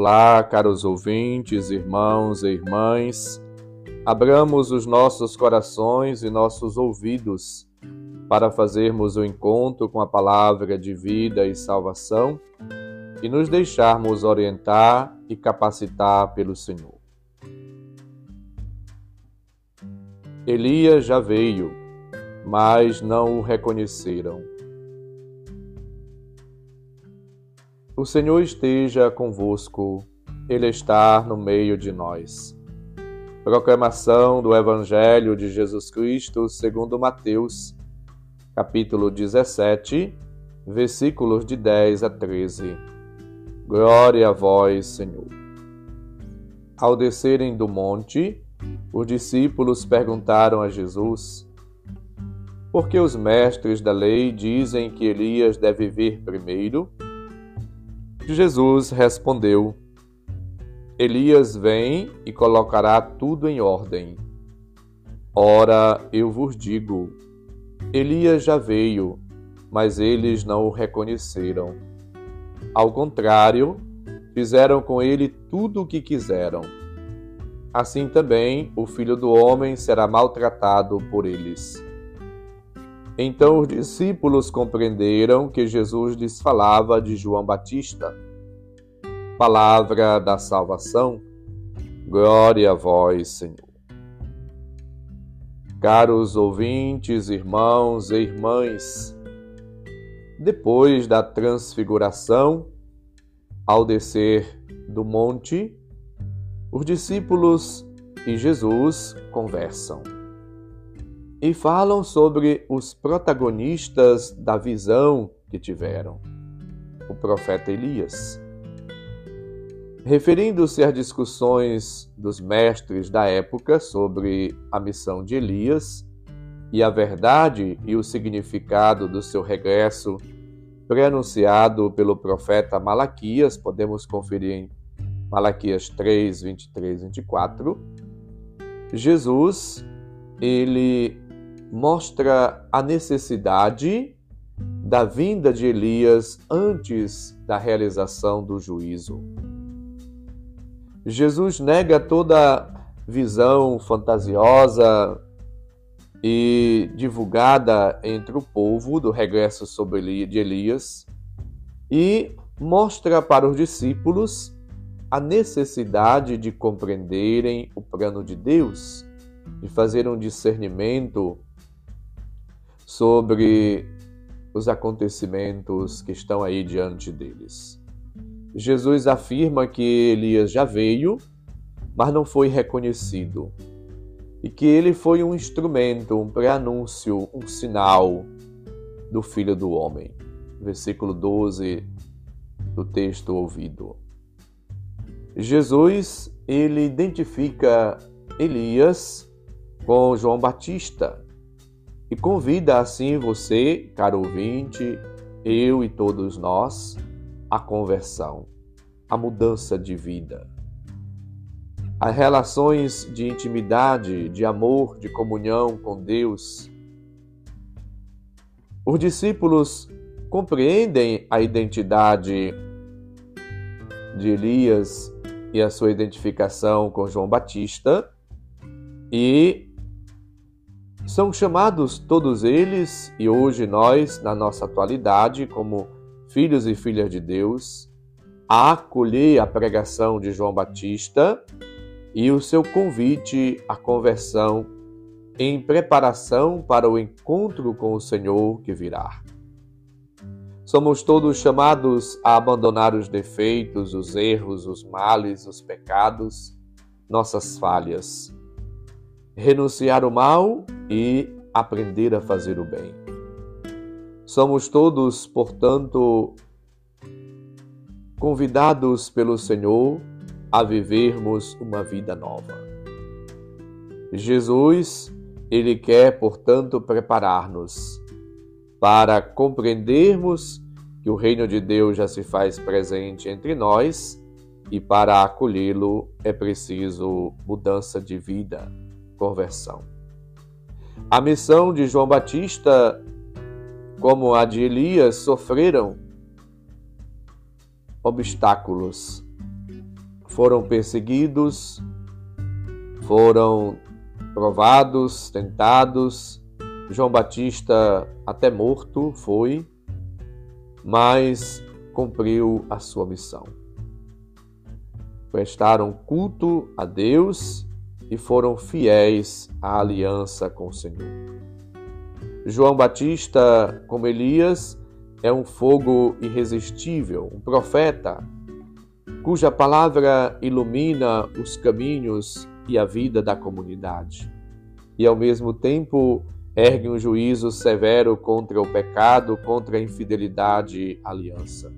Olá, caros ouvintes, irmãos e irmãs. Abramos os nossos corações e nossos ouvidos para fazermos o encontro com a palavra de vida e salvação e nos deixarmos orientar e capacitar pelo Senhor. Elias já veio, mas não o reconheceram. O Senhor esteja convosco, Ele está no meio de nós. Proclamação do Evangelho de Jesus Cristo segundo Mateus, capítulo 17, versículos de 10 a 13. Glória a vós, Senhor. Ao descerem do monte, os discípulos perguntaram a Jesus: Por que os mestres da lei dizem que Elias deve vir primeiro? Jesus respondeu: Elias vem e colocará tudo em ordem. Ora, eu vos digo: Elias já veio, mas eles não o reconheceram. Ao contrário, fizeram com ele tudo o que quiseram. Assim também o filho do homem será maltratado por eles. Então os discípulos compreenderam que Jesus lhes falava de João Batista. Palavra da salvação, glória a vós, Senhor. Caros ouvintes, irmãos e irmãs, depois da transfiguração, ao descer do monte, os discípulos e Jesus conversam e falam sobre os protagonistas da visão que tiveram, o profeta Elias. Referindo-se às discussões dos mestres da época sobre a missão de Elias e a verdade e o significado do seu regresso preanunciado pelo profeta Malaquias, podemos conferir em Malaquias 3, 23 e 24, Jesus, ele mostra a necessidade da vinda de Elias antes da realização do juízo. Jesus nega toda visão fantasiosa e divulgada entre o povo do regresso sobre de Elias e mostra para os discípulos a necessidade de compreenderem o plano de Deus, de fazer um discernimento sobre os acontecimentos que estão aí diante deles. Jesus afirma que Elias já veio, mas não foi reconhecido, e que ele foi um instrumento, um preanúncio, um sinal do Filho do Homem. Versículo 12 do texto ouvido. Jesus, ele identifica Elias com João Batista, e convida assim você, caro ouvinte, eu e todos nós, à conversão, à mudança de vida. As relações de intimidade, de amor, de comunhão com Deus. Os discípulos compreendem a identidade de Elias e a sua identificação com João Batista e são chamados todos eles, e hoje nós, na nossa atualidade, como filhos e filhas de Deus, a acolher a pregação de João Batista e o seu convite à conversão em preparação para o encontro com o Senhor que virá. Somos todos chamados a abandonar os defeitos, os erros, os males, os pecados, nossas falhas renunciar o mal e aprender a fazer o bem. Somos todos, portanto, convidados pelo Senhor a vivermos uma vida nova. Jesus, ele quer, portanto, preparar-nos para compreendermos que o reino de Deus já se faz presente entre nós e para acolhê-lo é preciso mudança de vida conversão. A missão de João Batista, como a de Elias, sofreram obstáculos. foram perseguidos, foram provados, tentados. João Batista, até morto, foi, mas cumpriu a sua missão. Prestaram culto a Deus e foram fiéis à aliança com o Senhor. João Batista, como Elias, é um fogo irresistível, um profeta, cuja palavra ilumina os caminhos e a vida da comunidade, e ao mesmo tempo ergue um juízo severo contra o pecado, contra a infidelidade e aliança.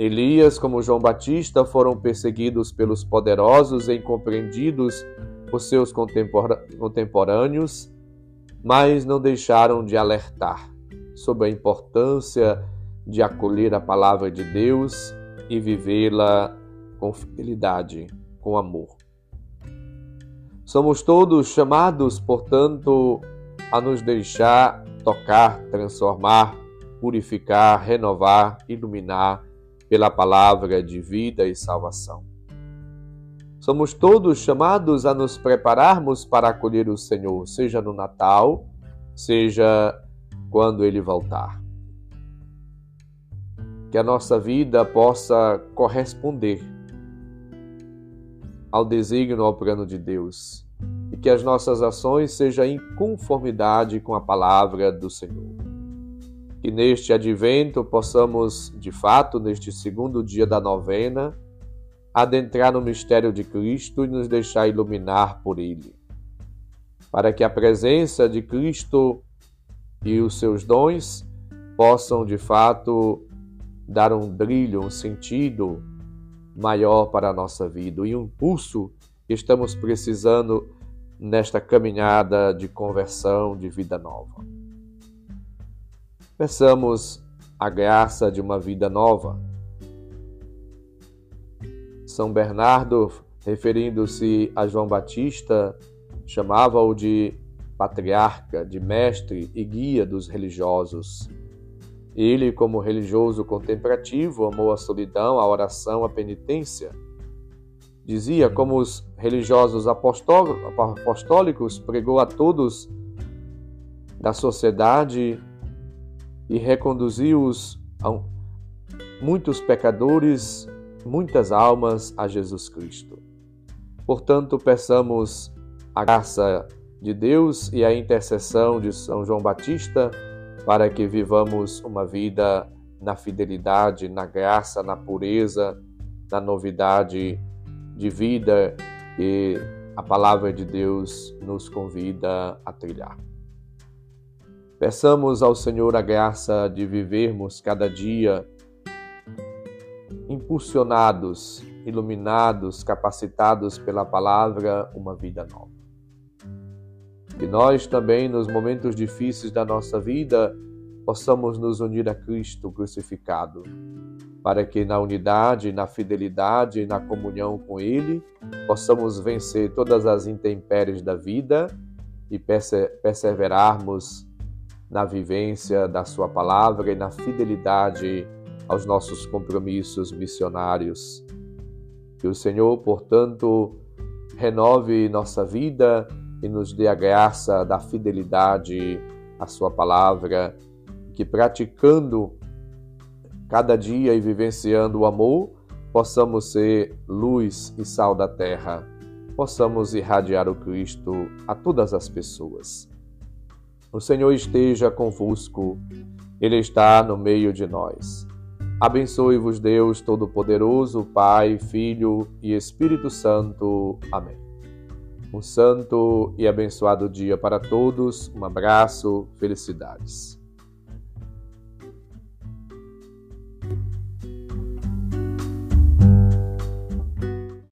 Elias, como João Batista, foram perseguidos pelos poderosos e incompreendidos por seus contemporâneos, mas não deixaram de alertar sobre a importância de acolher a palavra de Deus e vivê-la com fidelidade, com amor. Somos todos chamados, portanto, a nos deixar tocar, transformar, purificar, renovar, iluminar pela palavra de vida e salvação. Somos todos chamados a nos prepararmos para acolher o Senhor, seja no Natal, seja quando ele voltar. Que a nossa vida possa corresponder ao desígnio, ao plano de Deus, e que as nossas ações sejam em conformidade com a palavra do Senhor que neste advento possamos, de fato, neste segundo dia da novena, adentrar no mistério de Cristo e nos deixar iluminar por Ele. Para que a presença de Cristo e os seus dons possam, de fato, dar um brilho, um sentido maior para a nossa vida e um impulso que estamos precisando nesta caminhada de conversão, de vida nova. Peçamos a graça de uma vida nova. São Bernardo, referindo-se a João Batista, chamava-o de patriarca, de mestre e guia dos religiosos. Ele, como religioso contemplativo, amou a solidão, a oração, a penitência. Dizia, como os religiosos apostólicos, pregou a todos da sociedade e reconduziu-os muitos pecadores, muitas almas a Jesus Cristo. Portanto, peçamos a graça de Deus e a intercessão de São João Batista para que vivamos uma vida na fidelidade, na graça, na pureza, na novidade de vida que a palavra de Deus nos convida a trilhar. Peçamos ao Senhor a graça de vivermos cada dia impulsionados, iluminados, capacitados pela palavra, uma vida nova. Que nós também, nos momentos difíceis da nossa vida, possamos nos unir a Cristo crucificado, para que na unidade, na fidelidade e na comunhão com Ele, possamos vencer todas as intempéries da vida e perseverarmos na vivência da Sua palavra e na fidelidade aos nossos compromissos missionários. Que o Senhor, portanto, renove nossa vida e nos dê a graça da fidelidade à Sua palavra, que praticando cada dia e vivenciando o amor, possamos ser luz e sal da terra, possamos irradiar o Cristo a todas as pessoas. O Senhor esteja convosco, Ele está no meio de nós. Abençoe-vos, Deus Todo-Poderoso, Pai, Filho e Espírito Santo. Amém. Um santo e abençoado dia para todos. Um abraço, felicidades.